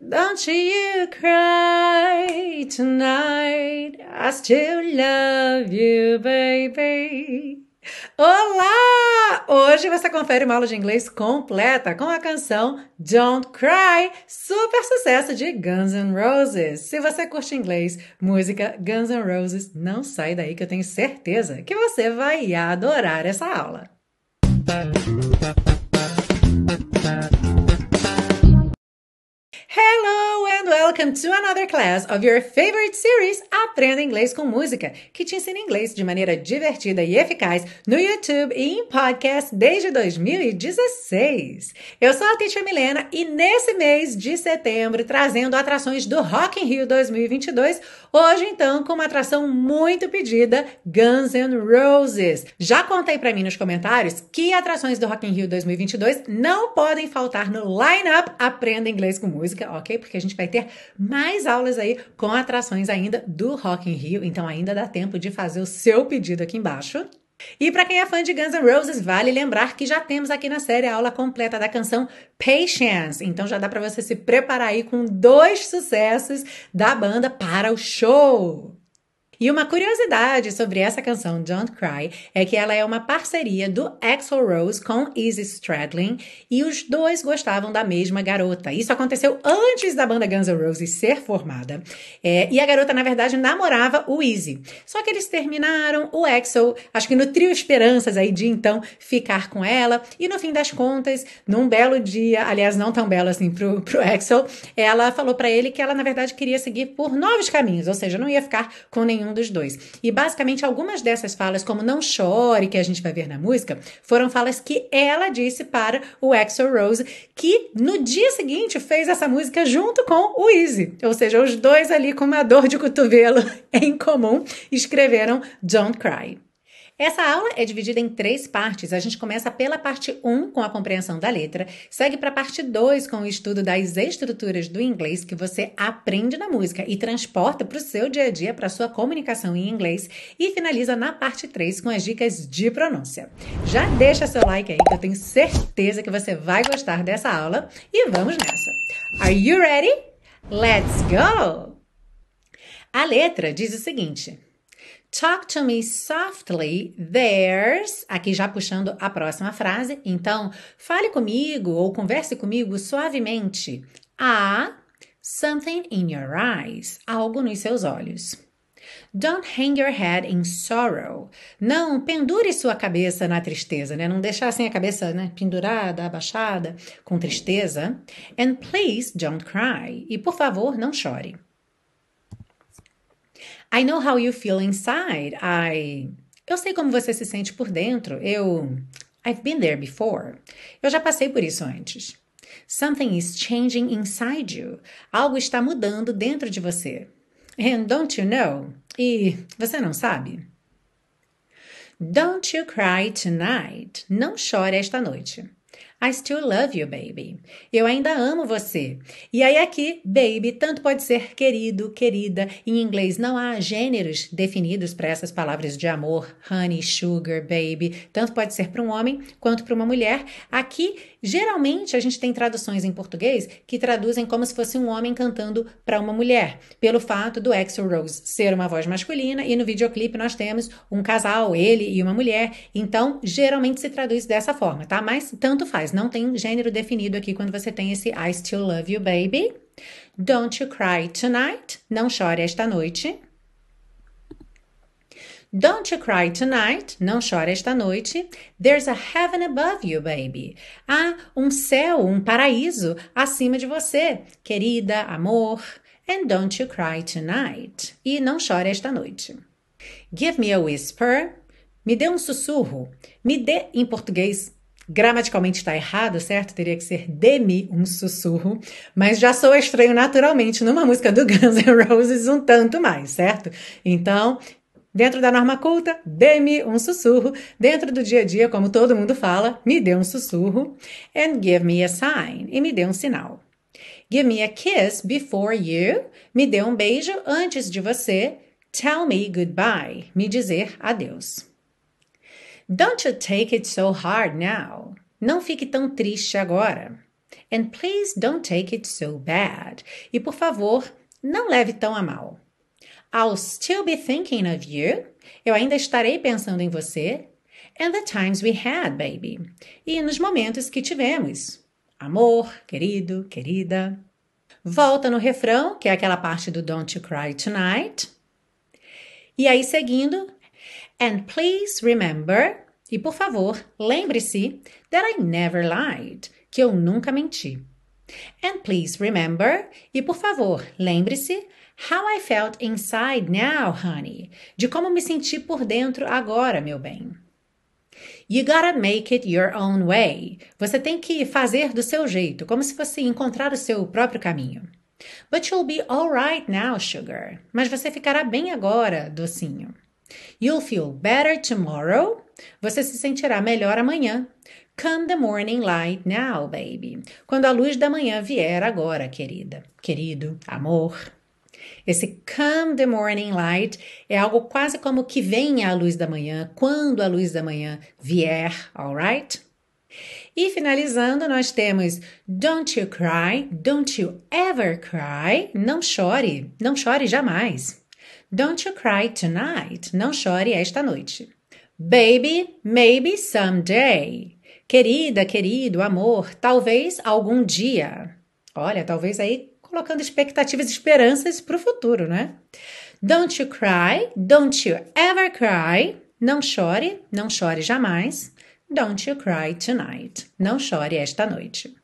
Don't you cry tonight. I still love you, baby. Olá! Hoje você confere uma aula de inglês completa com a canção Don't Cry, super sucesso de Guns N' Roses. Se você curte inglês, música Guns N' Roses, não sai daí que eu tenho certeza que você vai adorar essa aula. Hello and welcome to another class of your favorite series Aprenda Inglês com Música, que te ensina inglês de maneira divertida e eficaz no YouTube e em podcast desde 2016. Eu sou a Teacher Milena e nesse mês de setembro trazendo atrações do Rock in Rio 2022, hoje então com uma atração muito pedida, Guns N' Roses. Já contei para mim nos comentários que atrações do Rock in Rio 2022 não podem faltar no lineup Aprenda Inglês com Música ok? Porque a gente vai ter mais aulas aí com atrações ainda do Rock in Rio, então ainda dá tempo de fazer o seu pedido aqui embaixo. E para quem é fã de Guns N' Roses, vale lembrar que já temos aqui na série a aula completa da canção Patience. Então já dá para você se preparar aí com dois sucessos da banda para o show. E uma curiosidade sobre essa canção Don't Cry é que ela é uma parceria do Axl Rose com Izzy Stradlin e os dois gostavam da mesma garota. Isso aconteceu antes da banda Guns N' Roses ser formada. É, e a garota, na verdade, namorava o Izzy. Só que eles terminaram, o Axl, acho que nutriu esperanças aí de então ficar com ela. E no fim das contas, num belo dia, aliás, não tão belo assim pro, pro Axl, ela falou para ele que ela, na verdade, queria seguir por novos caminhos, ou seja, não ia ficar com nenhum dos dois. E basicamente algumas dessas falas, como não chore, que a gente vai ver na música, foram falas que ela disse para o Axel Rose, que no dia seguinte fez essa música junto com o Easy. Ou seja, os dois ali com uma dor de cotovelo em comum escreveram Don't Cry. Essa aula é dividida em três partes. A gente começa pela parte 1 com a compreensão da letra, segue para a parte 2 com o estudo das estruturas do inglês que você aprende na música e transporta para o seu dia a dia, para a sua comunicação em inglês, e finaliza na parte 3 com as dicas de pronúncia. Já deixa seu like aí que eu tenho certeza que você vai gostar dessa aula e vamos nessa. Are you ready? Let's go! A letra diz o seguinte: Talk to me softly. There's. Aqui já puxando a próxima frase. Então, fale comigo ou converse comigo suavemente. A something in your eyes. Algo nos seus olhos. Don't hang your head in sorrow. Não pendure sua cabeça na tristeza, né? Não deixar assim a cabeça né, pendurada, abaixada, com tristeza. And please don't cry. E por favor, não chore. I know how you feel inside. I. Eu sei como você se sente por dentro. Eu. I've been there before. Eu já passei por isso antes. Something is changing inside you. Algo está mudando dentro de você. And don't you know? E você não sabe? Don't you cry tonight. Não chore esta noite. I still love you, baby. Eu ainda amo você. E aí aqui, baby, tanto pode ser querido, querida. Em inglês não há gêneros definidos para essas palavras de amor, honey, sugar, baby. Tanto pode ser para um homem quanto para uma mulher. Aqui, geralmente a gente tem traduções em português que traduzem como se fosse um homem cantando para uma mulher, pelo fato do Axel Rose ser uma voz masculina e no videoclipe nós temos um casal, ele e uma mulher. Então, geralmente se traduz dessa forma, tá? Mas tanto faz não tem gênero definido aqui quando você tem esse I still love you, baby. Don't you cry tonight. Não chore esta noite. Don't you cry tonight. Não chore esta noite. There's a heaven above you, baby. Há um céu, um paraíso acima de você, querida, amor. And don't you cry tonight. E não chore esta noite. Give me a whisper. Me dê um sussurro. Me dê, em português, Gramaticalmente está errado, certo? Teria que ser dê-me um sussurro, mas já sou estranho naturalmente numa música do Guns N' Roses um tanto mais, certo? Então, dentro da norma culta, dê-me um sussurro. Dentro do dia a dia, como todo mundo fala, me dê um sussurro. And give me a sign. E me dê um sinal. Give me a kiss before you. Me dê um beijo antes de você. Tell me goodbye. Me dizer adeus. Don't you take it so hard now. Não fique tão triste agora. And please don't take it so bad. E por favor, não leve tão a mal. I'll still be thinking of you. Eu ainda estarei pensando em você. And the times we had, baby. E nos momentos que tivemos. Amor, querido, querida. Volta no refrão, que é aquela parte do Don't You Cry Tonight. E aí, seguindo, and please remember, e por favor, lembre-se that I never lied, que eu nunca menti. And please remember, e por favor, lembre-se how I felt inside now, honey, de como me senti por dentro agora, meu bem. You gotta make it your own way. Você tem que fazer do seu jeito, como se fosse encontrar o seu próprio caminho. But you'll be alright now, sugar. Mas você ficará bem agora, docinho. You'll feel better tomorrow. Você se sentirá melhor amanhã. Come the morning light now, baby. Quando a luz da manhã vier agora, querida. Querido, amor. Esse come the morning light é algo quase como que venha a luz da manhã, quando a luz da manhã vier, alright? E finalizando, nós temos Don't you cry, don't you ever cry. Não chore, não chore jamais. Don't you cry tonight, não chore esta noite. Baby, maybe someday. Querida, querido, amor, talvez algum dia. Olha, talvez aí colocando expectativas e esperanças para o futuro, né? Don't you cry, don't you ever cry. Não chore, não chore jamais. Don't you cry tonight. Não chore esta noite.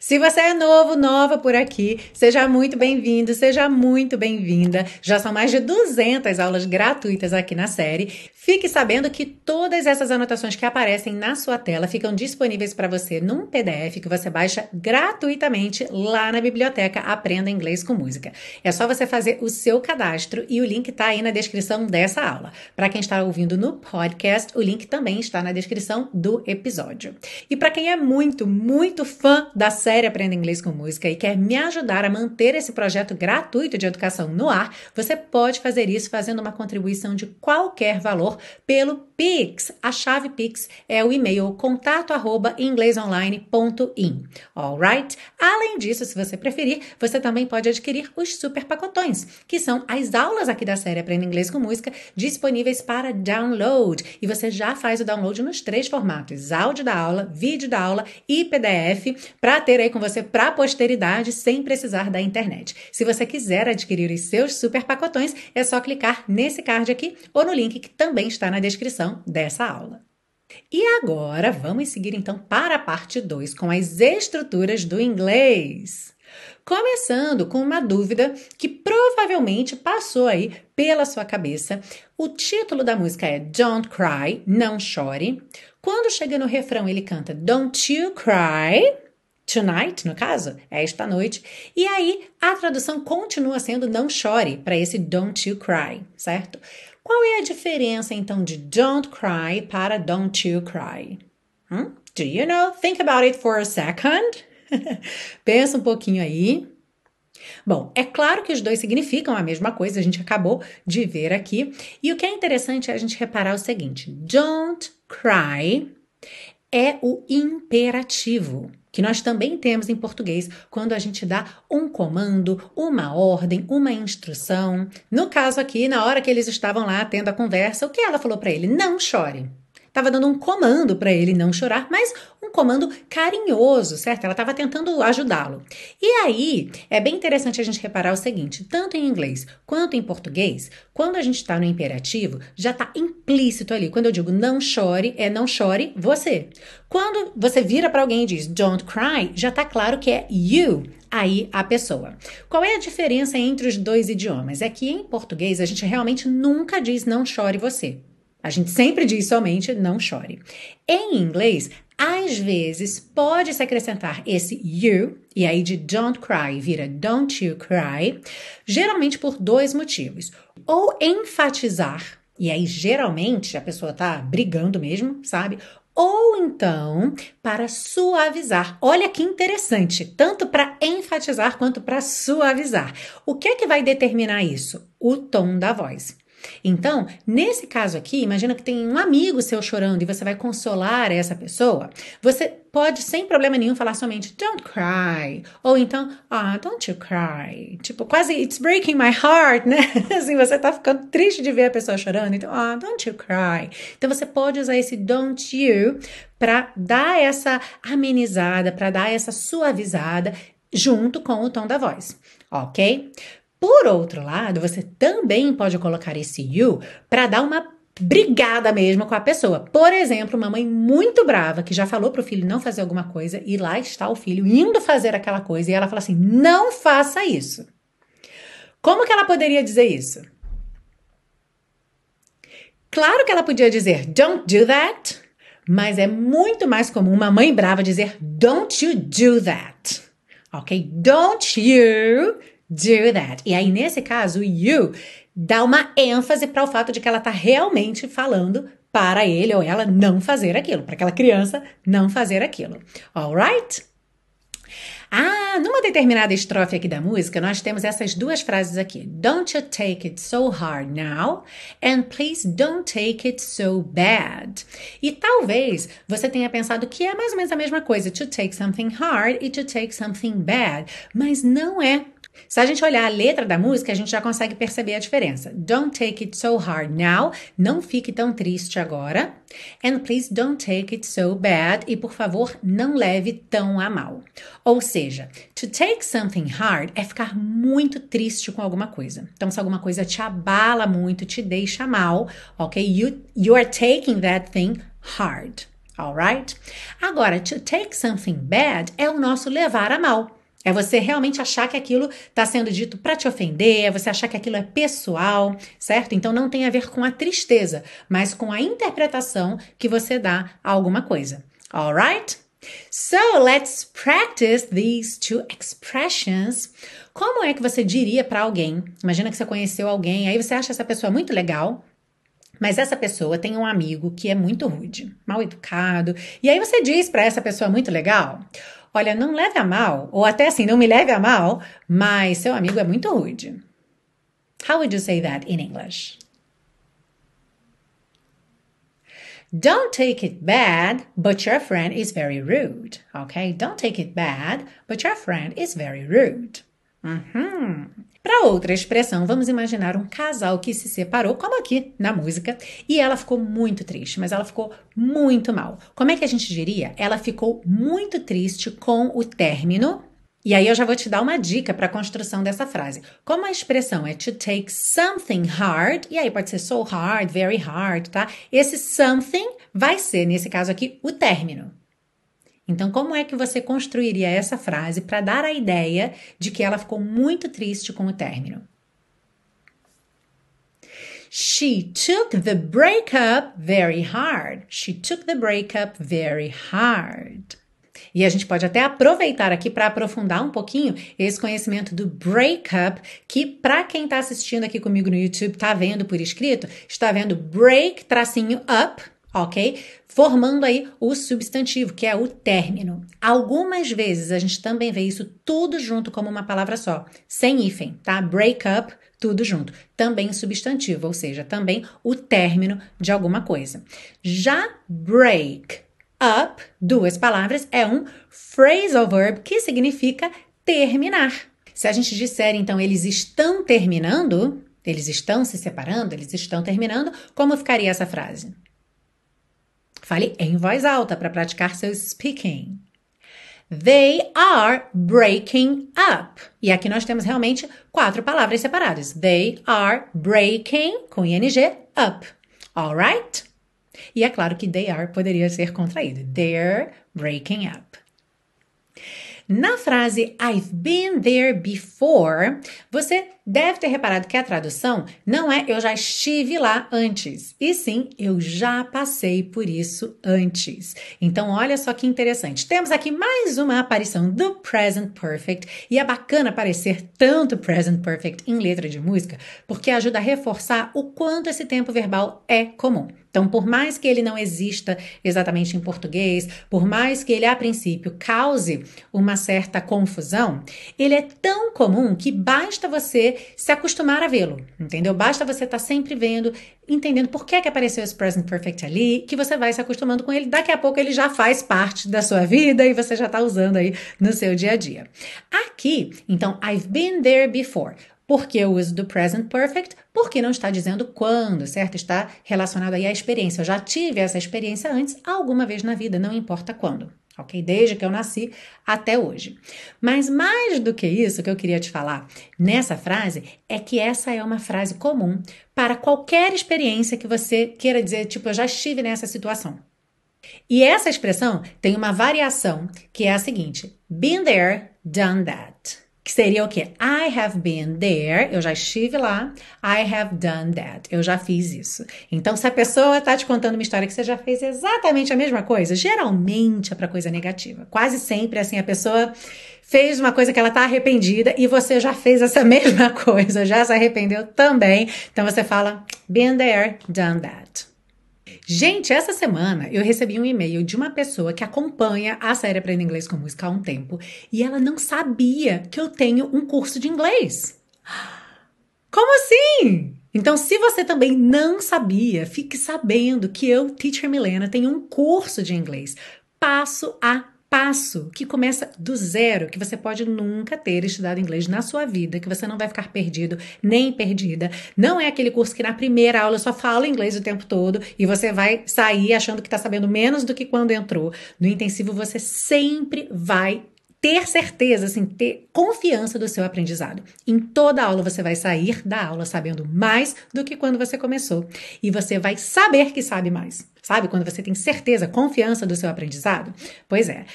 Se você é novo, nova por aqui, seja muito bem-vindo, seja muito bem-vinda. Já são mais de 200 aulas gratuitas aqui na série. Fique sabendo que todas essas anotações que aparecem na sua tela ficam disponíveis para você num PDF que você baixa gratuitamente lá na biblioteca Aprenda Inglês com Música. É só você fazer o seu cadastro e o link está aí na descrição dessa aula. Para quem está ouvindo no podcast, o link também está na descrição do episódio. E para quem é muito, muito fã da série Aprenda Inglês com Música e quer me ajudar a manter esse projeto gratuito de educação no ar, você pode fazer isso fazendo uma contribuição de qualquer valor pelo Pix. A chave Pix é o e-mail contato@inglesonline.in. Alright? Além disso, se você preferir, você também pode adquirir os super pacotões, que são as aulas aqui da série Aprenda Inglês com Música disponíveis para download. E você já faz o download nos três formatos: áudio da aula, vídeo da aula e PDF para ter aí com você para posteridade sem precisar da internet. Se você quiser adquirir os seus super pacotões, é só clicar nesse card aqui ou no link que também está na descrição dessa aula. E agora vamos seguir então para a parte 2 com as estruturas do inglês. Começando com uma dúvida que provavelmente passou aí pela sua cabeça. O título da música é Don't Cry, Não Chore. Quando chega no refrão, ele canta Don't You Cry tonight, no caso, é esta noite. E aí a tradução continua sendo não chore para esse don't you cry, certo? Qual é a diferença então de don't cry para don't you cry? Hmm? Do you know? Think about it for a second. Pensa um pouquinho aí. Bom, é claro que os dois significam a mesma coisa, a gente acabou de ver aqui. E o que é interessante é a gente reparar o seguinte: don't cry é o imperativo que nós também temos em português quando a gente dá um comando, uma ordem, uma instrução. No caso aqui, na hora que eles estavam lá tendo a conversa, o que ela falou para ele? Não chore estava dando um comando para ele não chorar, mas um comando carinhoso, certo? Ela estava tentando ajudá-lo. E aí é bem interessante a gente reparar o seguinte: tanto em inglês quanto em português, quando a gente está no imperativo, já está implícito ali. Quando eu digo não chore, é não chore você. Quando você vira para alguém e diz don't cry, já está claro que é you aí a pessoa. Qual é a diferença entre os dois idiomas? É que em português a gente realmente nunca diz não chore você. A gente sempre diz somente não chore. Em inglês, às vezes pode se acrescentar esse you, e aí de don't cry vira don't you cry, geralmente por dois motivos. Ou enfatizar, e aí geralmente a pessoa tá brigando mesmo, sabe? Ou então para suavizar. Olha que interessante, tanto para enfatizar quanto para suavizar. O que é que vai determinar isso? O tom da voz. Então, nesse caso aqui, imagina que tem um amigo seu chorando e você vai consolar essa pessoa. Você pode, sem problema nenhum, falar somente don't cry. Ou então, ah, don't you cry. Tipo, quase it's breaking my heart, né? assim, você tá ficando triste de ver a pessoa chorando. Então, ah, don't you cry. Então, você pode usar esse don't you para dar essa amenizada, para dar essa suavizada junto com o tom da voz, ok? Por outro lado, você também pode colocar esse you para dar uma brigada mesmo com a pessoa. Por exemplo, uma mãe muito brava que já falou para o filho não fazer alguma coisa e lá está o filho indo fazer aquela coisa e ela fala assim: "Não faça isso". Como que ela poderia dizer isso? Claro que ela podia dizer don't do that, mas é muito mais comum uma mãe brava dizer don't you do that. OK? Don't you do that. E aí nesse caso, you dá uma ênfase para o fato de que ela está realmente falando para ele ou ela não fazer aquilo, para aquela criança não fazer aquilo. Alright? Ah, numa determinada estrofe aqui da música, nós temos essas duas frases aqui. Don't you take it so hard now, and please don't take it so bad. E talvez você tenha pensado que é mais ou menos a mesma coisa, to take something hard e to take something bad, mas não é. Se a gente olhar a letra da música, a gente já consegue perceber a diferença. Don't take it so hard now. Não fique tão triste agora. And please don't take it so bad. E por favor, não leve tão a mal. Ou seja, to take something hard é ficar muito triste com alguma coisa. Então, se alguma coisa te abala muito, te deixa mal, ok? You, you are taking that thing hard. Alright? Agora, to take something bad é o nosso levar a mal. É você realmente achar que aquilo está sendo dito para te ofender, é você achar que aquilo é pessoal, certo? Então não tem a ver com a tristeza, mas com a interpretação que você dá a alguma coisa. Alright? So let's practice these two expressions. Como é que você diria para alguém? Imagina que você conheceu alguém, aí você acha essa pessoa muito legal, mas essa pessoa tem um amigo que é muito rude, mal educado, e aí você diz para essa pessoa muito legal: Olha, não leve a mal, ou até assim, não me leve a mal, mas seu amigo é muito rude. How would you say that in English? Don't take it bad, but your friend is very rude. Okay? Don't take it bad, but your friend is very rude. Uhum. Para outra expressão, vamos imaginar um casal que se separou, como aqui na música, e ela ficou muito triste, mas ela ficou muito mal. Como é que a gente diria? Ela ficou muito triste com o término. E aí eu já vou te dar uma dica para a construção dessa frase. Como a expressão é to take something hard, e aí pode ser so hard, very hard, tá? Esse something vai ser, nesse caso aqui, o término. Então, como é que você construiria essa frase para dar a ideia de que ela ficou muito triste com o término? She took the breakup very hard. She took the breakup very hard. E a gente pode até aproveitar aqui para aprofundar um pouquinho esse conhecimento do breakup, que para quem está assistindo aqui comigo no YouTube, está vendo por escrito, está vendo break tracinho up, ok? Formando aí o substantivo, que é o término. Algumas vezes a gente também vê isso tudo junto como uma palavra só, sem hífen, tá? Break up, tudo junto. Também substantivo, ou seja, também o término de alguma coisa. Já break up, duas palavras, é um phrasal verb que significa terminar. Se a gente disser, então, eles estão terminando, eles estão se separando, eles estão terminando, como ficaria essa frase? Fale em voz alta para praticar seu speaking. They are breaking up. E aqui nós temos realmente quatro palavras separadas. They are breaking, com ing, up. Alright? E é claro que they are poderia ser contraído. They're breaking up. Na frase I've been there before, você deve ter reparado que a tradução não é eu já estive lá antes, e sim eu já passei por isso antes. Então, olha só que interessante. Temos aqui mais uma aparição do present perfect, e é bacana aparecer tanto present perfect em letra de música, porque ajuda a reforçar o quanto esse tempo verbal é comum. Então, por mais que ele não exista exatamente em português, por mais que ele a princípio cause uma certa confusão, ele é tão comum que basta você se acostumar a vê-lo, entendeu? Basta você estar tá sempre vendo, entendendo por que, que apareceu esse present perfect ali, que você vai se acostumando com ele. Daqui a pouco ele já faz parte da sua vida e você já está usando aí no seu dia a dia. Aqui, então, I've been there before. Por que o uso do present perfect? Porque não está dizendo quando, certo? Está relacionado aí à experiência. Eu já tive essa experiência antes, alguma vez na vida, não importa quando. Ok? Desde que eu nasci até hoje. Mas mais do que isso que eu queria te falar nessa frase é que essa é uma frase comum para qualquer experiência que você queira dizer, tipo, eu já estive nessa situação. E essa expressão tem uma variação que é a seguinte: been there, done that que seria o quê? I have been there, eu já estive lá. I have done that, eu já fiz isso. Então, se a pessoa está te contando uma história que você já fez exatamente a mesma coisa, geralmente é para coisa negativa. Quase sempre, assim, a pessoa fez uma coisa que ela está arrependida e você já fez essa mesma coisa, já se arrependeu também. Então, você fala, been there, done that. Gente, essa semana eu recebi um e-mail de uma pessoa que acompanha a série Aprenda Inglês com Música há um tempo e ela não sabia que eu tenho um curso de inglês. Como assim? Então, se você também não sabia, fique sabendo que eu, Teacher Milena, tenho um curso de inglês passo a passo que começa do zero, que você pode nunca ter estudado inglês na sua vida, que você não vai ficar perdido nem perdida. Não é aquele curso que na primeira aula só fala inglês o tempo todo e você vai sair achando que está sabendo menos do que quando entrou. No intensivo você sempre vai ter certeza, assim, ter confiança do seu aprendizado. Em toda aula você vai sair da aula sabendo mais do que quando você começou. E você vai saber que sabe mais. Sabe quando você tem certeza, confiança do seu aprendizado? Pois é.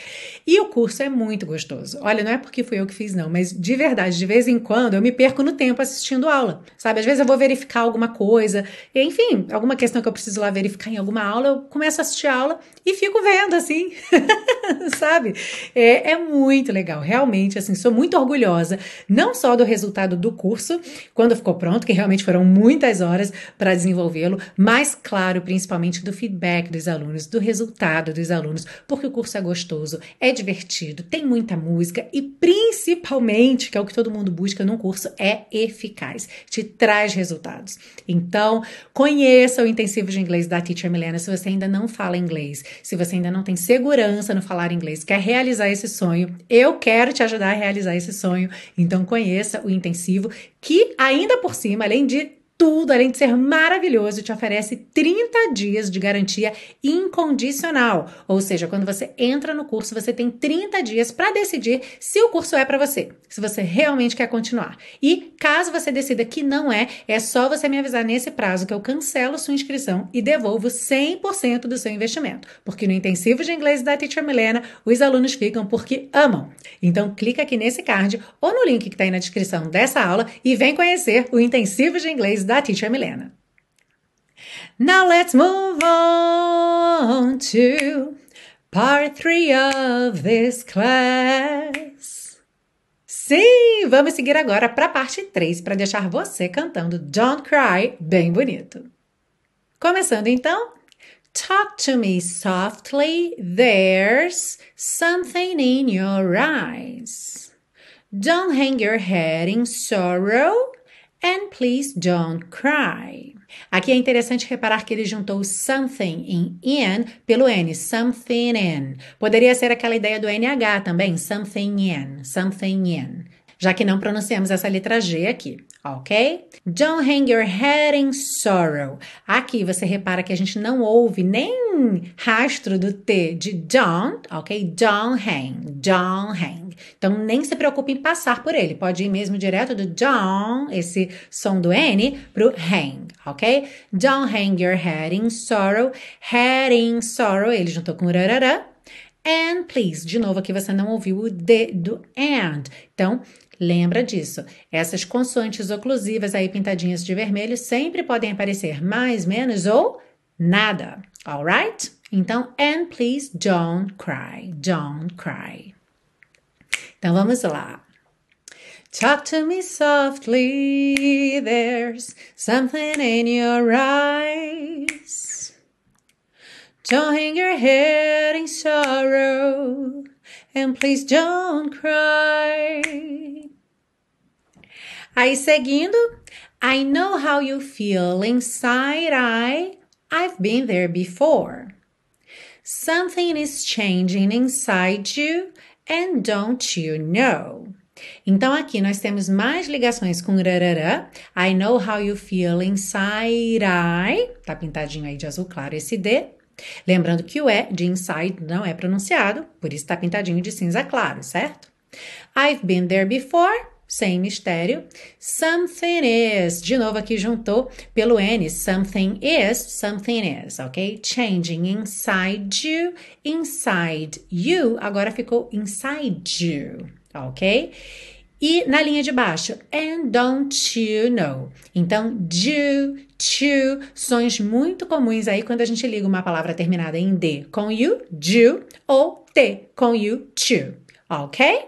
E o curso é muito gostoso. Olha, não é porque fui eu que fiz, não, mas de verdade, de vez em quando eu me perco no tempo assistindo aula. Sabe? Às vezes eu vou verificar alguma coisa, enfim, alguma questão que eu preciso lá verificar em alguma aula, eu começo a assistir a aula e fico vendo, assim. Sabe? É, é muito legal. Realmente, assim, sou muito orgulhosa, não só do resultado do curso, quando ficou pronto, que realmente foram muitas horas para desenvolvê-lo, mas, claro, principalmente do feedback feedback dos alunos, do resultado dos alunos, porque o curso é gostoso, é divertido, tem muita música e principalmente, que é o que todo mundo busca num curso, é eficaz, te traz resultados. Então, conheça o intensivo de inglês da Teacher Milena se você ainda não fala inglês, se você ainda não tem segurança no falar inglês, quer realizar esse sonho, eu quero te ajudar a realizar esse sonho. Então, conheça o intensivo que ainda por cima, além de tudo, além de ser maravilhoso, te oferece 30 dias de garantia incondicional. Ou seja, quando você entra no curso, você tem 30 dias para decidir se o curso é para você, se você realmente quer continuar. E caso você decida que não é, é só você me avisar nesse prazo que eu cancelo sua inscrição e devolvo 100% do seu investimento. Porque no intensivo de inglês da Teacher Milena, os alunos ficam porque amam. Então, clica aqui nesse card ou no link que está aí na descrição dessa aula e vem conhecer o intensivo de inglês da Teacher Milena. Now let's move on to part three of this class. Sim, vamos seguir agora para a parte 3 para deixar você cantando Don't Cry bem bonito. Começando então. Talk to me softly, there's something in your eyes. Don't hang your head in sorrow. And please don't cry. Aqui é interessante reparar que ele juntou something em in pelo N, something in. Poderia ser aquela ideia do NH também, something in, something in. Já que não pronunciamos essa letra G aqui, ok? Don't hang your head in sorrow. Aqui você repara que a gente não ouve nem rastro do T de don't, ok? Don't hang, don't hang. Então, nem se preocupe em passar por ele. Pode ir mesmo direto do don't, esse som do N, pro hang, ok? Don't hang your head in sorrow. Head in sorrow, ele juntou com rarará. And please, de novo aqui você não ouviu o D do and. Então, lembra disso. Essas consoantes oclusivas aí pintadinhas de vermelho sempre podem aparecer mais, menos ou nada. Alright? Então, and please don't cry. Don't cry. Então vamos lá. Talk to me softly, there's something in your eyes. Don't hang your head in sorrow, and please don't cry. Aí seguindo, I know how you feel inside I. I've been there before. Something is changing inside you and don't you know? Então aqui nós temos mais ligações com rarará. I know how you feel inside I. Tá pintadinho aí de azul claro esse D. Lembrando que o E de inside não é pronunciado, por isso tá pintadinho de cinza claro, certo? I've been there before sem mistério. Something is, de novo aqui juntou pelo N, something is, something is, ok? Changing inside you, inside you, agora ficou inside you, ok? E na linha de baixo, and don't you know? Então, do, to, sons muito comuns aí quando a gente liga uma palavra terminada em D com you, do, ou T com you, to, ok?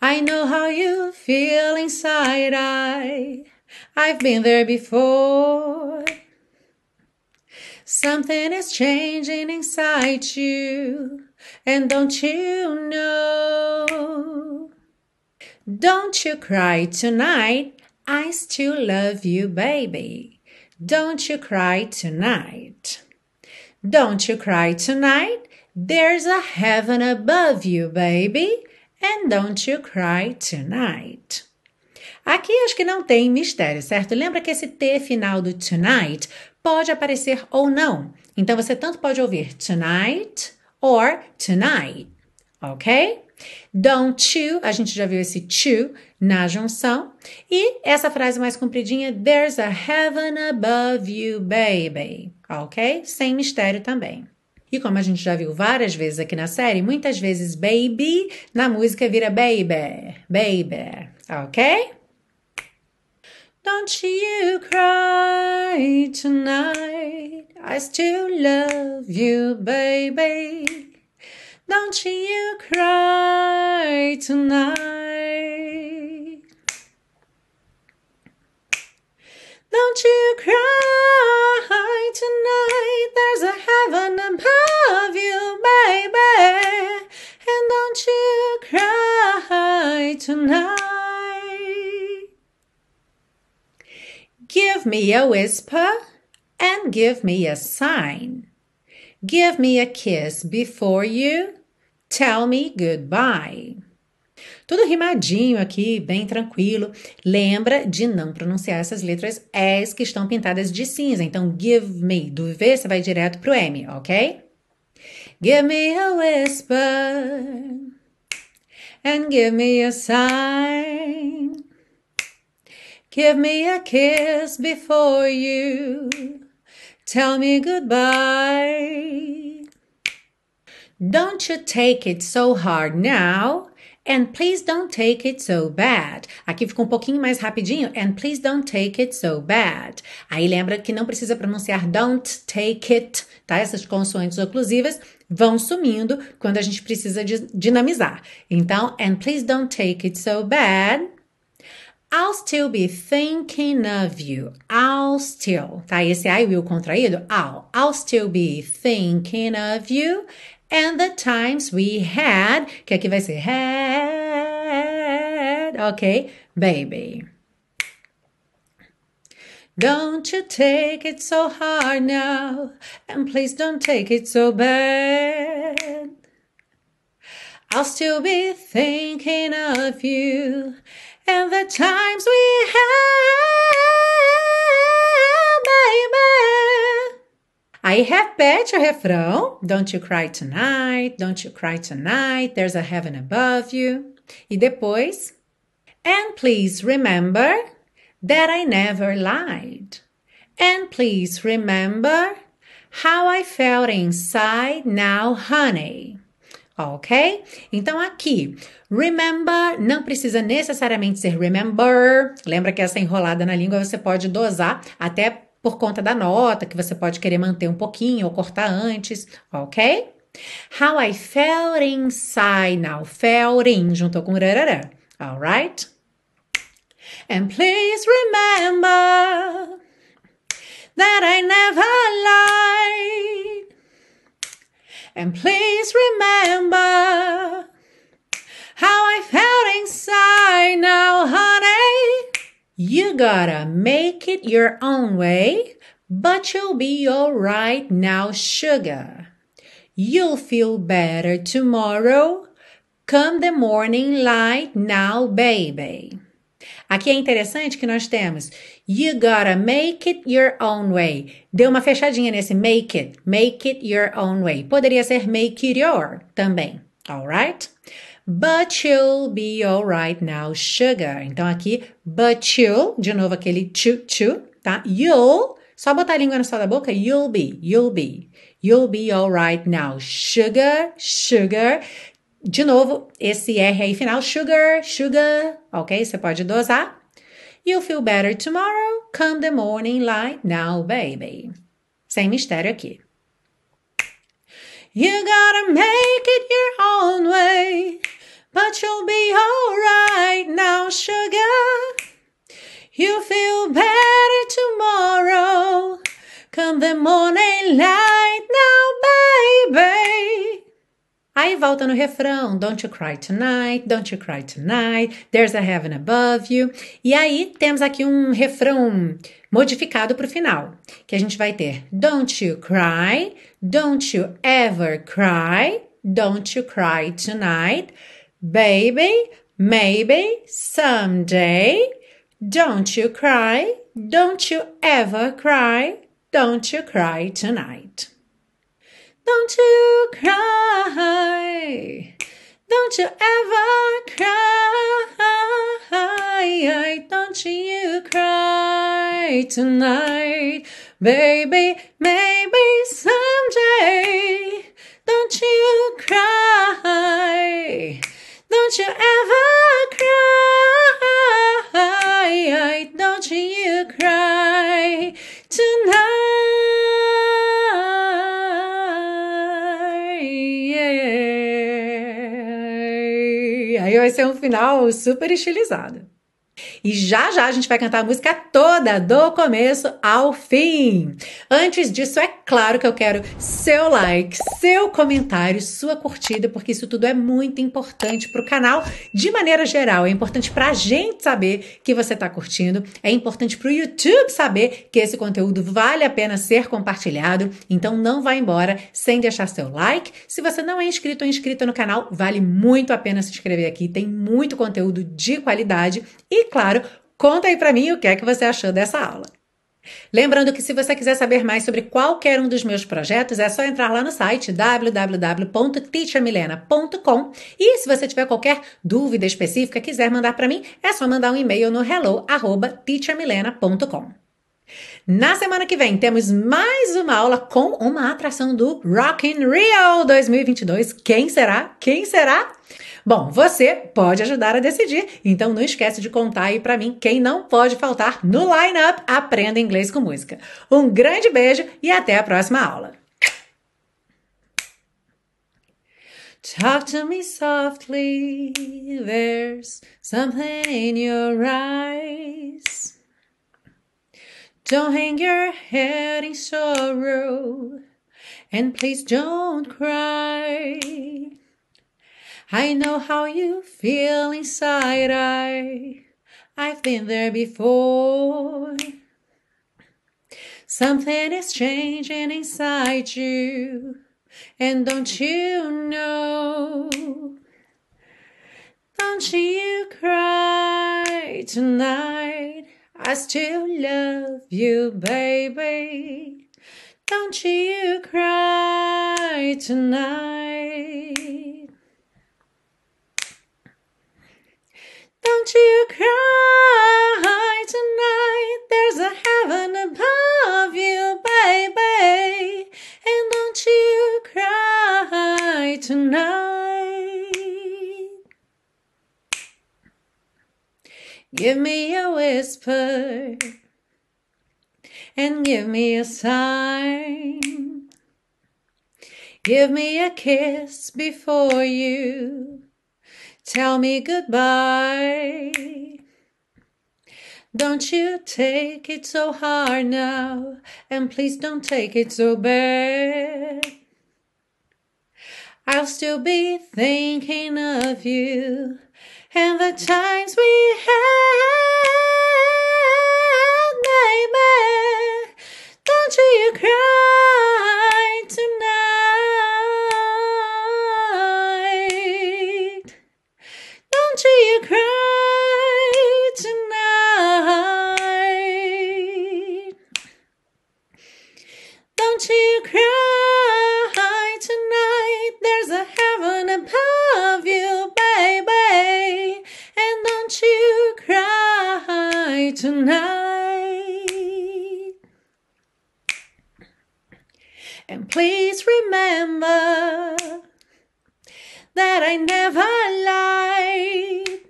I know how you feel inside. I, I've been there before. Something is changing inside you, and don't you know? Don't you cry tonight. I still love you, baby. Don't you cry tonight. Don't you cry tonight. There's a heaven above you, baby. And don't you cry tonight. Aqui acho que não tem mistério, certo? Lembra que esse T final do tonight pode aparecer ou não. Então você tanto pode ouvir tonight or tonight, ok? Don't you, a gente já viu esse to na junção. E essa frase mais compridinha, there's a heaven above you, baby, ok? Sem mistério também. E como a gente já viu várias vezes aqui na série, muitas vezes baby na música vira baby, baby, ok? Don't you cry tonight, I still love you, baby. Don't you cry tonight. Don't you cry tonight, there's a heaven above you, baby. And don't you cry tonight. Give me a whisper and give me a sign. Give me a kiss before you tell me goodbye. Tudo rimadinho aqui, bem tranquilo. Lembra de não pronunciar essas letras S que estão pintadas de cinza. Então, give me, do V você vai direto pro M, ok? Give me a whisper and give me a sign. Give me a kiss before you tell me goodbye. Don't you take it so hard now. And please don't take it so bad. Aqui ficou um pouquinho mais rapidinho. And please don't take it so bad. Aí lembra que não precisa pronunciar don't take it, tá? Essas consoantes oclusivas vão sumindo quando a gente precisa dinamizar. Então, and please don't take it so bad. I'll still be thinking of you. I'll still, tá? Esse I will contraído, I'll. I'll still be thinking of you and the times we had, que aqui vai ser had, ok? Baby. Don't you take it so hard now, and please don't take it so bad. I'll still be thinking of you and the times we had, baby. Aí repete o refrão. Don't you cry tonight, don't you cry tonight, there's a heaven above you. E depois, and please remember that I never lied. And please remember how I felt inside now, honey. Ok? Então aqui, remember não precisa necessariamente ser remember. Lembra que essa enrolada na língua você pode dosar até por conta da nota, que você pode querer manter um pouquinho ou cortar antes, ok? How I felt inside now. Felt in, juntou com rarará. Alright? And please remember that I never lied. And please remember how I felt inside now, honey. You gotta make it your own way, but you'll be alright now, sugar. You'll feel better tomorrow. Come the morning light now, baby. Aqui é interessante que nós temos You gotta make it your own way. Deu uma fechadinha nesse make it. Make it your own way. Poderia ser make it your também. Alright? But you'll be alright now, sugar. Então aqui, but you'll, de novo aquele chu chu, tá? You'll, só botar a língua no céu da boca, you'll be, you'll be. You'll be alright now, sugar, sugar. De novo, esse R aí final, sugar, sugar, ok? Você pode dosar. You'll feel better tomorrow, come the morning light now, baby. Sem mistério aqui. You gotta make it your own way, but you'll be alright now, sugar. You'll feel better tomorrow, come the morning light now, baby. Aí volta no refrão, Don't you cry tonight, don't you cry tonight, there's a heaven above you. E aí temos aqui um refrão modificado para o final, que a gente vai ter Don't you cry, don't you ever cry, don't you cry tonight, baby, maybe, someday, don't you cry, don't you ever cry, don't you cry tonight. Don't you cry. Don't you ever cry. Don't you cry tonight. Baby, maybe someday. Don't you cry. Don't you ever cry. Don't you cry tonight. Vai ser um final super estilizado. E já já a gente vai cantar a música toda, do começo ao fim. Antes disso, é claro que eu quero seu like, seu comentário, sua curtida, porque isso tudo é muito importante para o canal de maneira geral. É importante para a gente saber que você está curtindo, é importante para o YouTube saber que esse conteúdo vale a pena ser compartilhado. Então não vá embora sem deixar seu like. Se você não é inscrito ou inscrita no canal, vale muito a pena se inscrever aqui. Tem muito conteúdo de qualidade e claro, conta aí para mim o que é que você achou dessa aula. Lembrando que se você quiser saber mais sobre qualquer um dos meus projetos, é só entrar lá no site www.teachermilena.com e se você tiver qualquer dúvida específica, quiser mandar para mim, é só mandar um e-mail no hello@teachermilena.com. Na semana que vem temos mais uma aula com uma atração do Rock in Rio 2022. Quem será? Quem será? Bom, você pode ajudar a decidir, então não esquece de contar aí para mim quem não pode faltar no Line-Up Aprenda Inglês com Música. Um grande beijo e até a próxima aula. Talk to me softly, there's something in your eyes. Don't hang your head in sorrow, and please don't cry. I know how you feel inside. I, I've been there before. Something is changing inside you, and don't you know? Don't you cry tonight. I still love you, baby. Don't you cry tonight. Don't you cry tonight. There's a heaven above you, baby. And don't you cry tonight. Give me a whisper and give me a sign. Give me a kiss before you Tell me goodbye. Don't you take it so hard now, and please don't take it so bad. I'll still be thinking of you and the times we had, Baby, Don't you cry. Tonight. And please remember that I never lied.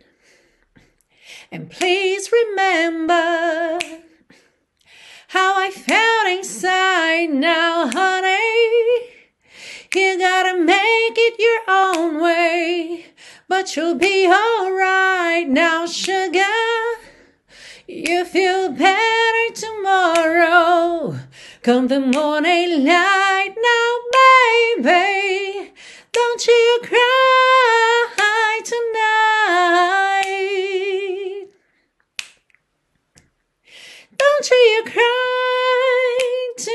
And please remember how I felt inside now, honey. You gotta make it your own way, but you'll be alright now, sugar. You feel better tomorrow. Come the morning light now, baby. Don't you cry tonight. Don't you cry tonight.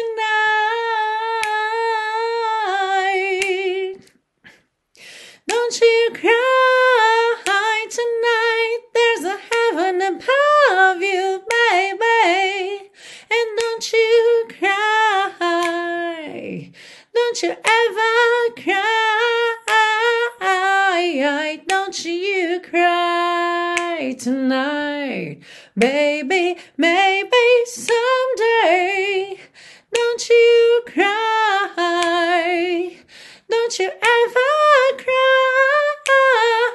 Don't you cry Baby, maybe someday. Don't you cry. Don't you ever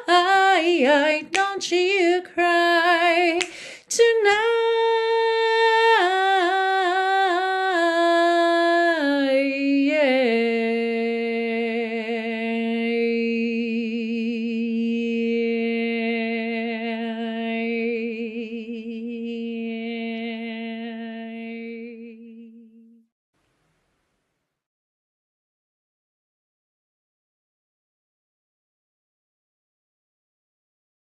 cry. Don't you.